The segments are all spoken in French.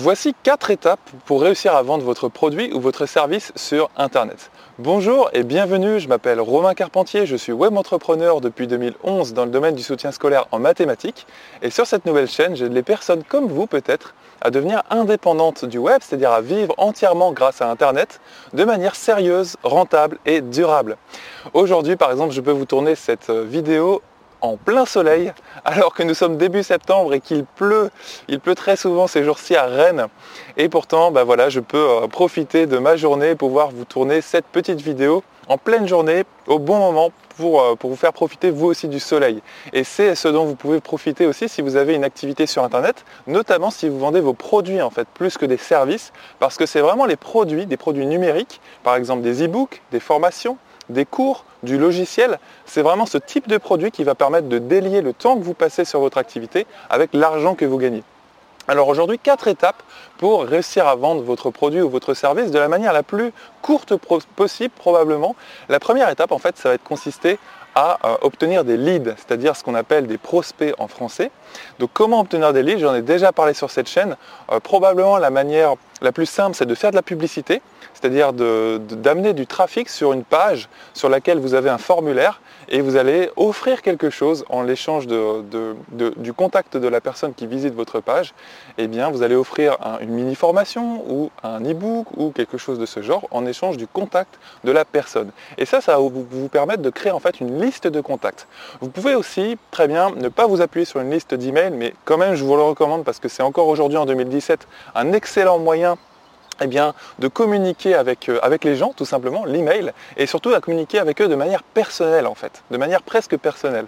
Voici quatre étapes pour réussir à vendre votre produit ou votre service sur Internet. Bonjour et bienvenue, je m'appelle Romain Carpentier, je suis web entrepreneur depuis 2011 dans le domaine du soutien scolaire en mathématiques et sur cette nouvelle chaîne, j'aide les personnes comme vous peut-être à devenir indépendantes du web, c'est-à-dire à vivre entièrement grâce à Internet de manière sérieuse, rentable et durable. Aujourd'hui par exemple, je peux vous tourner cette vidéo en plein soleil, alors que nous sommes début septembre et qu'il pleut. Il pleut très souvent ces jours-ci à Rennes. Et pourtant, bah voilà, je peux euh, profiter de ma journée pouvoir vous tourner cette petite vidéo en pleine journée, au bon moment, pour, euh, pour vous faire profiter vous aussi du soleil. Et c'est ce dont vous pouvez profiter aussi si vous avez une activité sur Internet, notamment si vous vendez vos produits en fait, plus que des services, parce que c'est vraiment les produits, des produits numériques, par exemple des e-books, des formations, des cours, du logiciel, c'est vraiment ce type de produit qui va permettre de délier le temps que vous passez sur votre activité avec l'argent que vous gagnez. Alors aujourd'hui, quatre étapes pour réussir à vendre votre produit ou votre service de la manière la plus courte possible probablement. La première étape, en fait, ça va être consister à euh, obtenir des leads, c'est-à-dire ce qu'on appelle des prospects en français. Donc comment obtenir des leads? J'en ai déjà parlé sur cette chaîne. Euh, probablement la manière la plus simple, c'est de faire de la publicité, c'est-à-dire d'amener du trafic sur une page sur laquelle vous avez un formulaire et vous allez offrir quelque chose en l'échange du contact de la personne qui visite votre page. Eh bien, vous allez offrir une mini formation ou un e-book ou quelque chose de ce genre en échange du contact de la personne. Et ça, ça va vous, permettre de créer en fait une liste de contacts. Vous pouvez aussi très bien ne pas vous appuyer sur une liste d'emails, mais quand même, je vous le recommande parce que c'est encore aujourd'hui en 2017 un excellent moyen eh bien, de communiquer avec, euh, avec les gens, tout simplement, l'email, et surtout à communiquer avec eux de manière personnelle, en fait, de manière presque personnelle.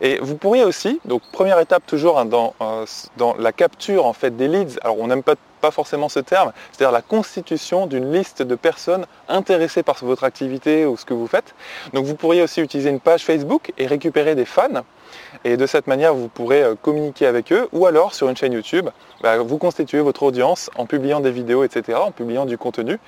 Et vous pourriez aussi, donc première étape toujours hein, dans, euh, dans la capture en fait, des leads, alors on n'aime pas pas forcément ce terme, c'est-à-dire la constitution d'une liste de personnes intéressées par votre activité ou ce que vous faites. Donc vous pourriez aussi utiliser une page Facebook et récupérer des fans. Et de cette manière, vous pourrez euh, communiquer avec eux ou alors sur une chaîne YouTube, bah, vous constituez votre audience en publiant des vidéos, etc., en publiant du contenu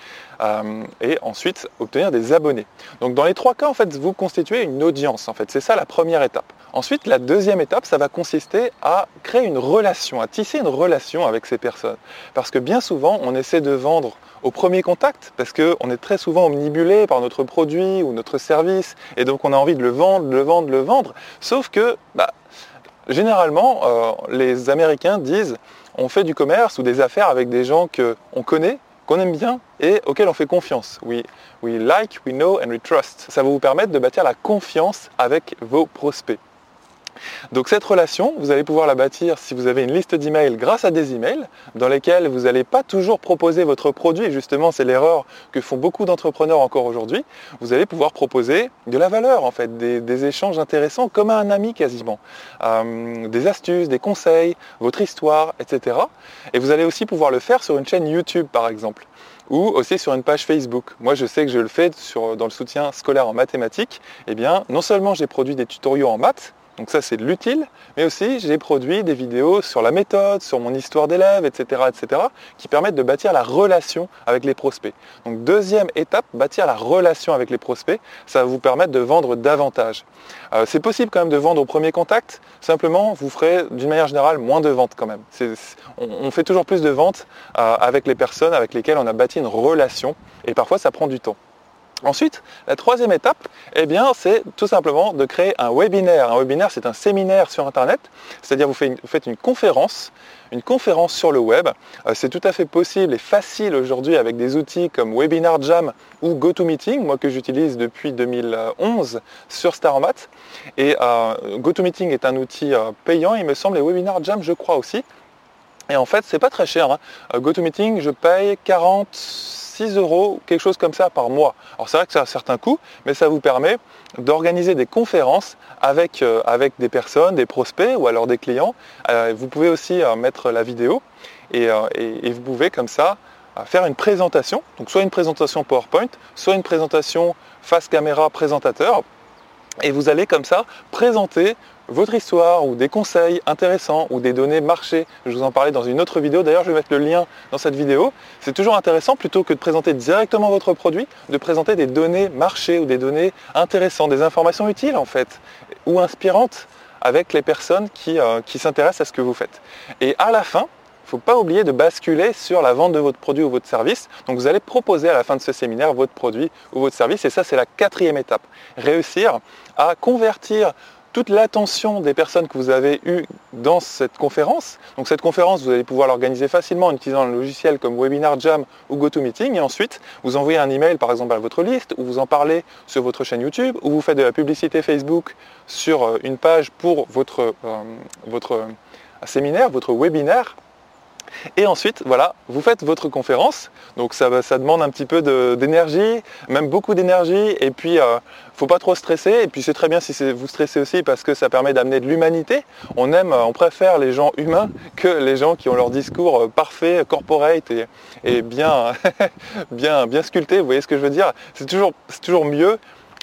euh, et ensuite obtenir des abonnés. Donc dans les trois cas, en fait, vous constituez une audience. En fait, c'est ça la première étape. Ensuite, la deuxième étape, ça va consister à créer une relation, à tisser une relation avec ces personnes. Parce que bien souvent, on essaie de vendre au premier contact, parce qu'on est très souvent omnibulé par notre produit ou notre service, et donc on a envie de le vendre, de le vendre, de le vendre. Sauf que, bah, généralement, euh, les Américains disent on fait du commerce ou des affaires avec des gens qu'on connaît, qu'on aime bien et auxquels on fait confiance. We, we like, we know and we trust. Ça va vous permettre de bâtir la confiance avec vos prospects. Donc cette relation, vous allez pouvoir la bâtir si vous avez une liste d'emails grâce à des emails dans lesquels vous n'allez pas toujours proposer votre produit. Justement, c'est l'erreur que font beaucoup d'entrepreneurs encore aujourd'hui. Vous allez pouvoir proposer de la valeur, en fait, des, échanges intéressants comme à un ami quasiment. Euh, des astuces, des conseils, votre histoire, etc. Et vous allez aussi pouvoir le faire sur une chaîne YouTube, par exemple ou aussi sur une page Facebook. Moi, je sais que je le fais dans le soutien scolaire en mathématiques. Eh bien, non seulement j'ai produit des tutoriaux en maths, donc ça c'est de l'utile, mais aussi j'ai produit des vidéos sur la méthode, sur mon histoire d'élève, etc., etc., qui permettent de bâtir la relation avec les prospects. Donc deuxième étape, bâtir la relation avec les prospects, ça va vous permettre de vendre davantage. Euh, c'est possible quand même de vendre au premier contact, simplement vous ferez d'une manière générale moins de ventes quand même. on, fait toujours plus de ventes euh, avec les personnes avec lesquelles on a bâti une relation, et parfois ça prend du temps. Ensuite, la troisième étape, eh bien, c'est tout simplement de créer un webinaire. Un webinaire, c'est un séminaire sur Internet, c'est-à-dire vous, faites une conférence, une conférence sur le web. Euh, c'est tout à fait possible et facile aujourd'hui avec des outils comme Webinar Jam ou GoToMeeting, moi que j'utilise depuis 2011 sur StarMat. Et euh, GoToMeeting est un outil euh, payant, il me semble, et Webinar Jam, je crois aussi. Et en fait, c'est pas très cher. Hein. GoToMeeting, je paye 40 6 euros, quelque chose comme ça par mois. Alors c'est vrai que ça a un certain coût, mais ça vous permet d'organiser des conférences avec, euh, avec des personnes, des prospects ou alors des clients. Euh, vous pouvez aussi euh, mettre la vidéo et, vous pouvez comme ça faire une présentation, donc soit une présentation PowerPoint, soit une présentation face caméra présentateur, et vous allez comme ça présenter votre histoire ou des conseils intéressants ou des données marché. Je vous en parlais dans une autre vidéo, d'ailleurs je vais mettre le lien dans cette vidéo. C'est toujours intéressant plutôt que de présenter directement votre produit, de présenter des données marché ou des données intéressantes, des informations utiles en fait, ou inspirantes avec les personnes qui, euh, qui s'intéressent à ce que vous faites. Et à la fin, il ne faut pas oublier de basculer sur la vente de votre produit ou votre service. Donc vous allez proposer à la fin de ce séminaire votre produit ou votre service. Et ça, c'est la quatrième étape. Réussir à convertir toute l'attention des personnes que vous avez eues dans cette conférence. Donc cette conférence, vous allez pouvoir l'organiser facilement en utilisant un logiciel comme Webinar Jam ou GoToMeeting et ensuite vous envoyez un email par exemple à votre liste ou vous en parlez sur votre chaîne YouTube ou vous faites de la publicité Facebook sur euh, une page pour votre, euh, votre euh, séminaire, votre webinaire et ensuite, voilà, vous faites votre conférence. Donc ça, demande un petit peu d'énergie, même beaucoup d'énergie. Et puis, euh, faut pas trop stresser. Et puis c'est très bien si vous stressez aussi parce que ça permet d'amener de l'humanité. On aime, on préfère les gens humains que les gens qui ont leur discours euh, parfait, corporate et, bien, bien, bien sculpté. Vous voyez ce que je veux dire? C'est toujours, toujours mieux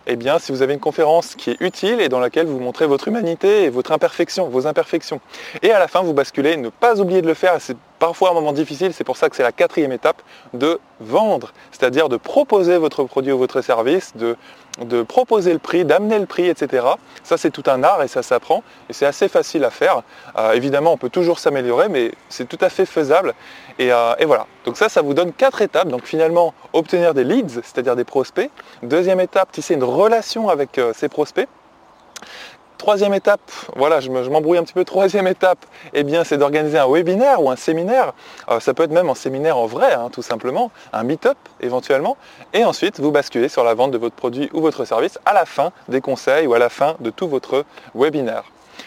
eh bien, si vous avez une conférence qui est utile et dans laquelle vous montrez votre humanité et votre imperfection, vos imperfections. Et à la fin, vous basculez, ne pas oublier de le faire, parfois un moment difficile, c'est pour ça que c'est la quatrième étape, de vendre, c'est-à-dire de proposer votre produit ou votre service, de, proposer le prix, d'amener le prix, etc. Ça, c'est tout un art et ça s'apprend et c'est assez facile à faire. Euh, évidemment, on peut toujours s'améliorer, mais c'est tout à fait faisable. Et, euh, et, voilà. Donc ça, ça vous donne quatre étapes. Donc finalement, obtenir des leads, c'est-à-dire des prospects. Deuxième étape, tisser une relation avec euh, ces prospects. Troisième étape, voilà, je m'embrouille un petit peu. Troisième étape, eh bien, c'est d'organiser un webinaire ou un séminaire. Euh, ça peut être même un séminaire en vrai, hein, tout simplement, un meet-up éventuellement. Et ensuite, vous basculez sur la vente de votre produit ou votre service à la fin des conseils ou à la fin de tout votre webinaire.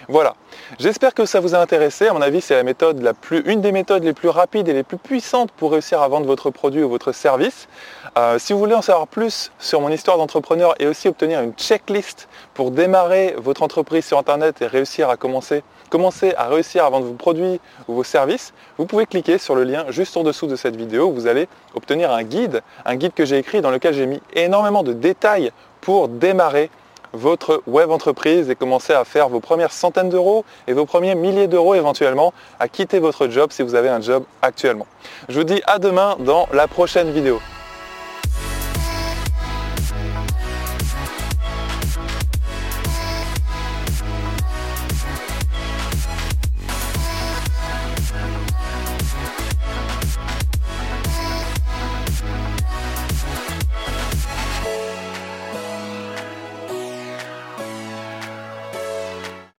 Voilà. J'espère que ça vous a intéressé. À mon avis, c'est la méthode la plus, une des méthodes les plus rapides et les plus puissantes pour réussir à vendre votre produit ou votre service. Euh, si vous voulez en savoir plus sur mon histoire d'entrepreneur et aussi obtenir une checklist pour démarrer votre entreprise sur Internet et réussir à commencer, commencer à réussir à vendre vos produits ou vos services, vous pouvez cliquer sur le lien juste en dessous de cette vidéo. Vous allez obtenir un guide, un guide que j'ai écrit dans lequel j'ai mis énormément de détails pour démarrer votre web entreprise et commencer à faire vos premières centaines d'euros et vos premiers milliers d'euros éventuellement, à quitter votre job si vous avez un job actuellement. Je vous dis à demain dans la prochaine vidéo.